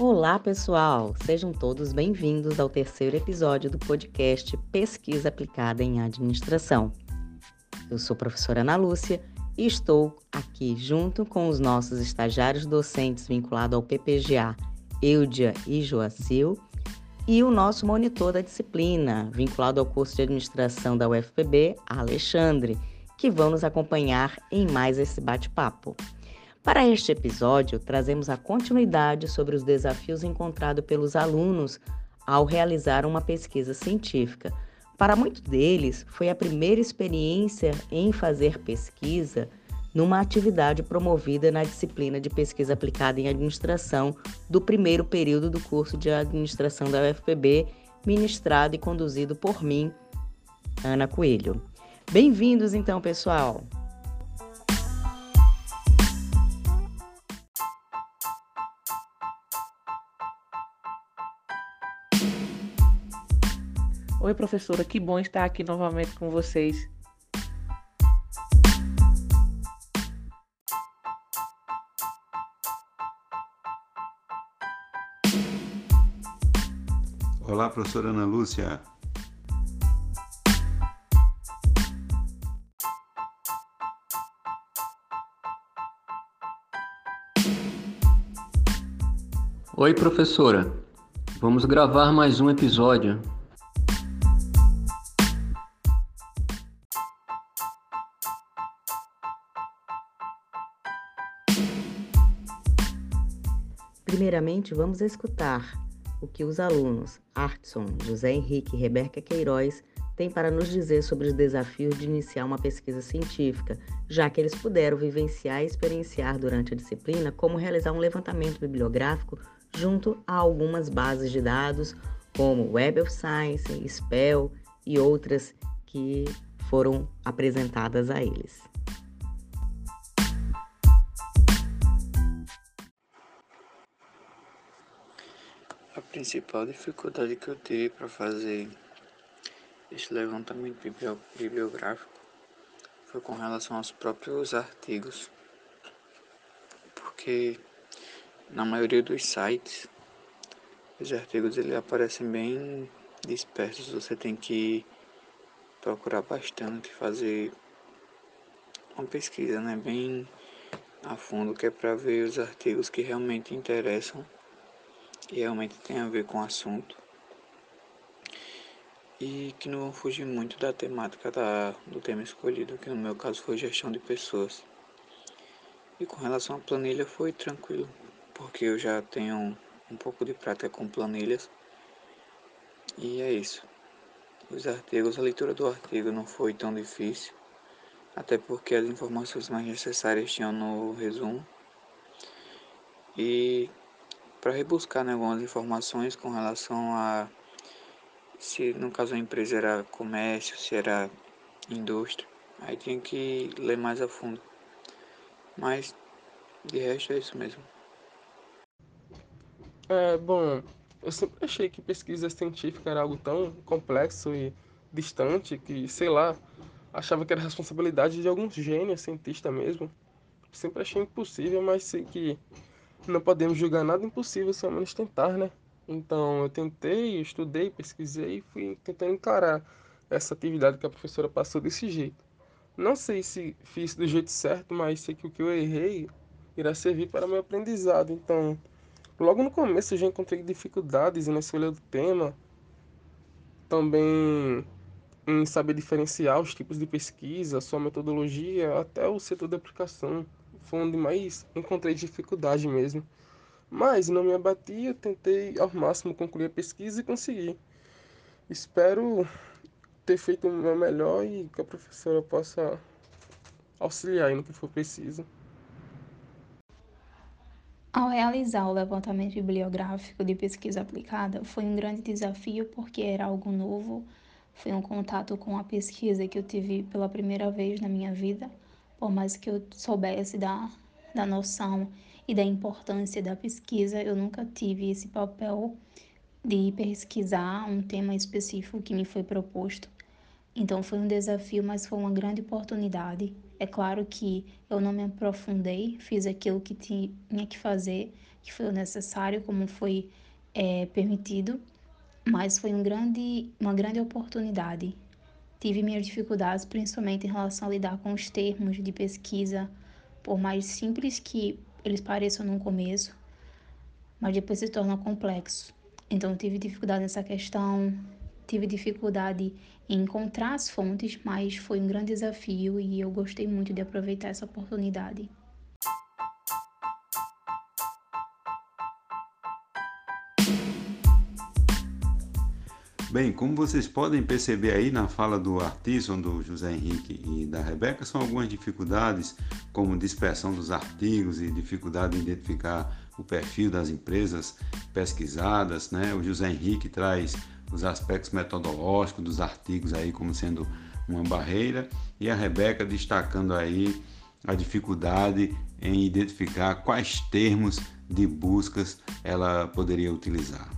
Olá, pessoal! Sejam todos bem-vindos ao terceiro episódio do podcast Pesquisa Aplicada em Administração. Eu sou a professora Ana Lúcia e estou aqui junto com os nossos estagiários docentes vinculados ao PPGA, Eudia e Joacil, e o nosso monitor da disciplina, vinculado ao curso de administração da UFPB, Alexandre, que vão nos acompanhar em mais esse bate-papo. Para este episódio, trazemos a continuidade sobre os desafios encontrados pelos alunos ao realizar uma pesquisa científica. Para muitos deles, foi a primeira experiência em fazer pesquisa numa atividade promovida na disciplina de pesquisa aplicada em administração do primeiro período do curso de administração da UFPB, ministrado e conduzido por mim, Ana Coelho. Bem-vindos então, pessoal! Oi, professora, que bom estar aqui novamente com vocês. Olá, professora Ana Lúcia. Oi, professora. Vamos gravar mais um episódio. Primeiramente, vamos escutar o que os alunos Artson, José Henrique e Rebeca Queiroz têm para nos dizer sobre os desafios de iniciar uma pesquisa científica, já que eles puderam vivenciar e experienciar durante a disciplina como realizar um levantamento bibliográfico junto a algumas bases de dados, como Web of Science, Spell e outras que foram apresentadas a eles. A principal dificuldade que eu tive para fazer esse levantamento bibliográfico foi com relação aos próprios artigos, porque na maioria dos sites os artigos ele aparecem bem dispersos, você tem que procurar bastante, fazer uma pesquisa, né, bem a fundo, que é para ver os artigos que realmente interessam que realmente tem a ver com o assunto e que não vão fugir muito da temática da, do tema escolhido, que no meu caso foi gestão de pessoas. E com relação à planilha foi tranquilo, porque eu já tenho um pouco de prática com planilhas. E é isso. Os artigos, a leitura do artigo não foi tão difícil, até porque as informações mais necessárias tinham no resumo. E para rebuscar né, algumas informações com relação a se no caso a empresa era comércio, se era indústria. Aí tinha que ler mais a fundo. Mas de resto é isso mesmo. É, bom, eu sempre achei que pesquisa científica era algo tão complexo e distante que, sei lá, achava que era responsabilidade de alguns gênios, cientista mesmo. Sempre achei impossível, mas sei que não podemos julgar nada impossível ao menos tentar, né? Então eu tentei, estudei, pesquisei e fui tentando encarar essa atividade que a professora passou desse jeito. Não sei se fiz do jeito certo, mas sei que o que eu errei irá servir para meu aprendizado. Então, logo no começo eu já encontrei dificuldades na escolha do tema, também em saber diferenciar os tipos de pesquisa, sua metodologia, até o setor de aplicação foi onde mais encontrei dificuldade mesmo. Mas não me abati, eu tentei ao máximo concluir a pesquisa e consegui. Espero ter feito o meu melhor e que a professora possa auxiliar no que for preciso. Ao realizar o levantamento bibliográfico de pesquisa aplicada, foi um grande desafio porque era algo novo, foi um contato com a pesquisa que eu tive pela primeira vez na minha vida por mais que eu soubesse da, da noção e da importância da pesquisa, eu nunca tive esse papel de pesquisar um tema específico que me foi proposto. Então foi um desafio, mas foi uma grande oportunidade. É claro que eu não me aprofundei, fiz aquilo que tinha que fazer, que foi o necessário, como foi é, permitido, mas foi um grande, uma grande oportunidade. Tive minhas dificuldades, principalmente em relação a lidar com os termos de pesquisa, por mais simples que eles pareçam no começo, mas depois se tornam complexos. Então, tive dificuldade nessa questão, tive dificuldade em encontrar as fontes, mas foi um grande desafio e eu gostei muito de aproveitar essa oportunidade. Bem, como vocês podem perceber aí na fala do Artisan, do José Henrique e da Rebeca, são algumas dificuldades, como dispersão dos artigos e dificuldade em identificar o perfil das empresas pesquisadas. Né? O José Henrique traz os aspectos metodológicos dos artigos aí como sendo uma barreira e a Rebeca destacando aí a dificuldade em identificar quais termos de buscas ela poderia utilizar.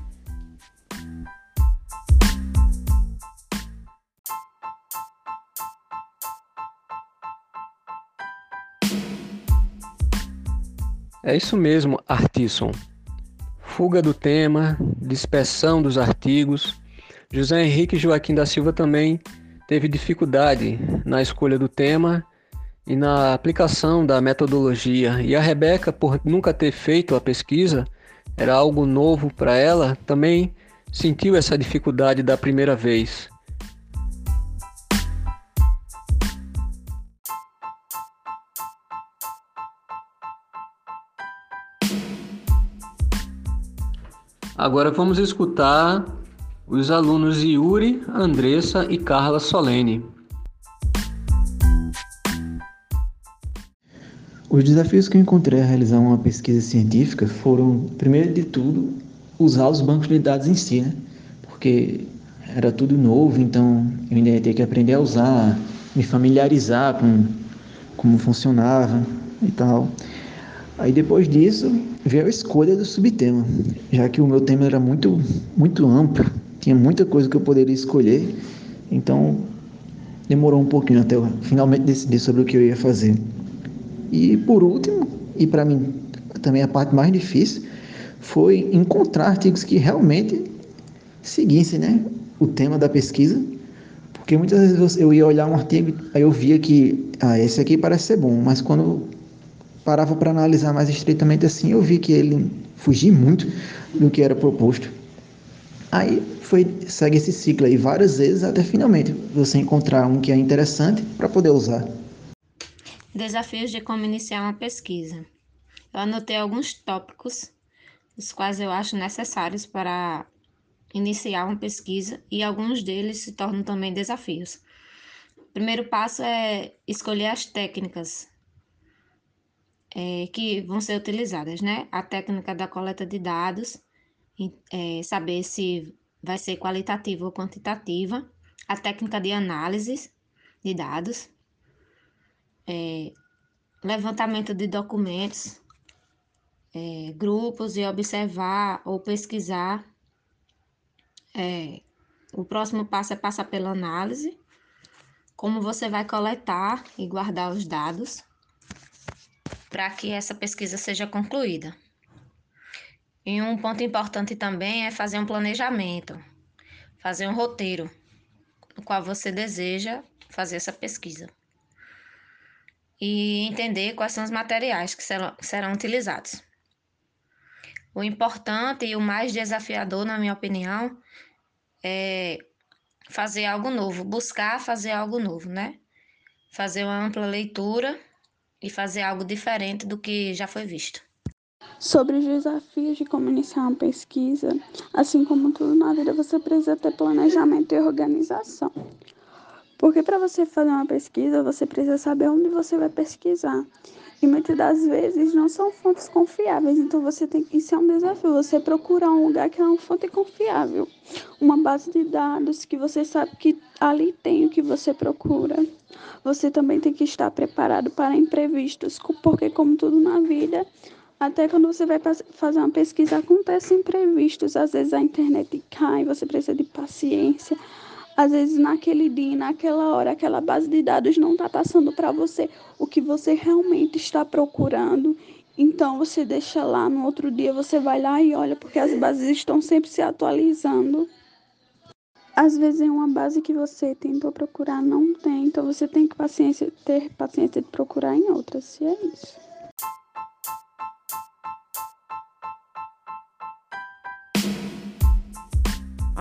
É isso mesmo, Artisson. Fuga do tema, dispersão dos artigos. José Henrique Joaquim da Silva também teve dificuldade na escolha do tema e na aplicação da metodologia. E a Rebeca, por nunca ter feito a pesquisa, era algo novo para ela, também sentiu essa dificuldade da primeira vez. Agora vamos escutar os alunos Yuri, Andressa e Carla Solene. Os desafios que eu encontrei a realizar uma pesquisa científica foram, primeiro de tudo, usar os bancos de dados em si, né? Porque era tudo novo, então eu ainda ia ter que aprender a usar, me familiarizar com como funcionava e tal. Aí depois disso veio a escolha do subtema, já que o meu tema era muito, muito amplo, tinha muita coisa que eu poderia escolher, então demorou um pouquinho até eu finalmente decidir sobre o que eu ia fazer. E por último, e para mim também a parte mais difícil, foi encontrar artigos que realmente seguissem né, o tema da pesquisa, porque muitas vezes eu ia olhar um artigo, aí eu via que ah, esse aqui parece ser bom, mas quando parava para analisar mais estritamente assim, eu vi que ele fugia muito do que era proposto. Aí foi segue esse ciclo aí várias vezes até finalmente você encontrar um que é interessante para poder usar. Desafios de como iniciar uma pesquisa. Eu anotei alguns tópicos, os quais eu acho necessários para iniciar uma pesquisa e alguns deles se tornam também desafios. O primeiro passo é escolher as técnicas é, que vão ser utilizadas, né? A técnica da coleta de dados, é, saber se vai ser qualitativa ou quantitativa, a técnica de análise de dados, é, levantamento de documentos, é, grupos e observar ou pesquisar. É, o próximo passo é passar pela análise, como você vai coletar e guardar os dados para que essa pesquisa seja concluída. E um ponto importante também é fazer um planejamento, fazer um roteiro no qual você deseja fazer essa pesquisa. E entender quais são os materiais que serão, serão utilizados. O importante e o mais desafiador, na minha opinião, é fazer algo novo, buscar fazer algo novo, né? Fazer uma ampla leitura e fazer algo diferente do que já foi visto. Sobre os desafios de como iniciar uma pesquisa, assim como tudo na vida, você precisa ter planejamento e organização. Porque para você fazer uma pesquisa, você precisa saber onde você vai pesquisar. E muitas das vezes não são fontes confiáveis, então você tem que isso é um desafio, você procurar um lugar que é uma fonte confiável, uma base de dados que você sabe que ali tem o que você procura. Você também tem que estar preparado para imprevistos, porque como tudo na vida, até quando você vai fazer uma pesquisa, acontecem imprevistos. Às vezes a internet cai, você precisa de paciência. Às vezes, naquele dia, naquela hora, aquela base de dados não está passando para você o que você realmente está procurando. Então, você deixa lá, no outro dia você vai lá e olha, porque as bases estão sempre se atualizando. Às vezes, em uma base que você tentou procurar, não tem. Então, você tem que paciência, ter paciência de procurar em outras, se é isso.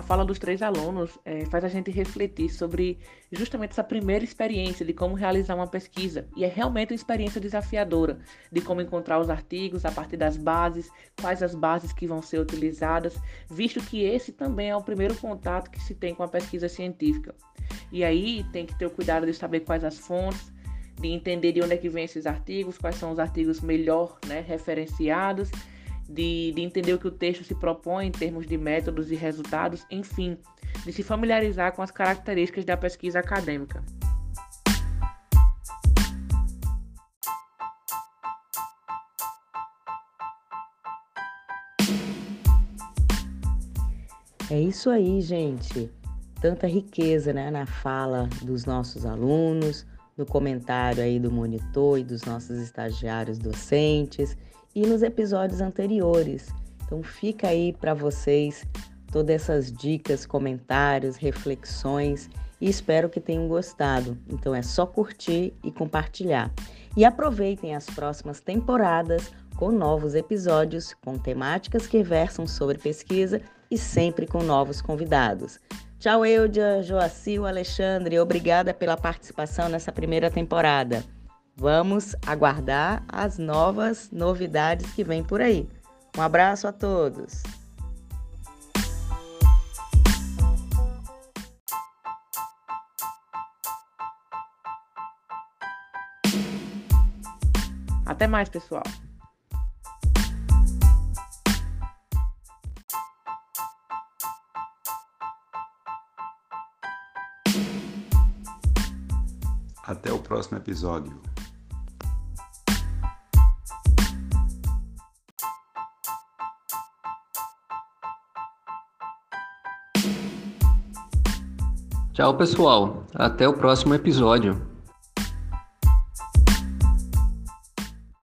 Fala dos três alunos é, faz a gente refletir sobre justamente essa primeira experiência de como realizar uma pesquisa. E é realmente uma experiência desafiadora de como encontrar os artigos a partir das bases, quais as bases que vão ser utilizadas, visto que esse também é o primeiro contato que se tem com a pesquisa científica. E aí tem que ter o cuidado de saber quais as fontes, de entender de onde é que vem esses artigos, quais são os artigos melhor né, referenciados de, de entender o que o texto se propõe em termos de métodos e resultados, enfim, de se familiarizar com as características da pesquisa acadêmica. É isso aí, gente. Tanta riqueza né, na fala dos nossos alunos, no comentário aí do monitor e dos nossos estagiários docentes e nos episódios anteriores. Então fica aí para vocês todas essas dicas, comentários, reflexões e espero que tenham gostado. Então é só curtir e compartilhar. E aproveitem as próximas temporadas com novos episódios com temáticas que versam sobre pesquisa e sempre com novos convidados. Tchau, Eudia, Joacil, Alexandre. Obrigada pela participação nessa primeira temporada. Vamos aguardar as novas novidades que vêm por aí. Um abraço a todos. Até mais, pessoal. Até o próximo episódio. Tchau, pessoal. Até o próximo episódio.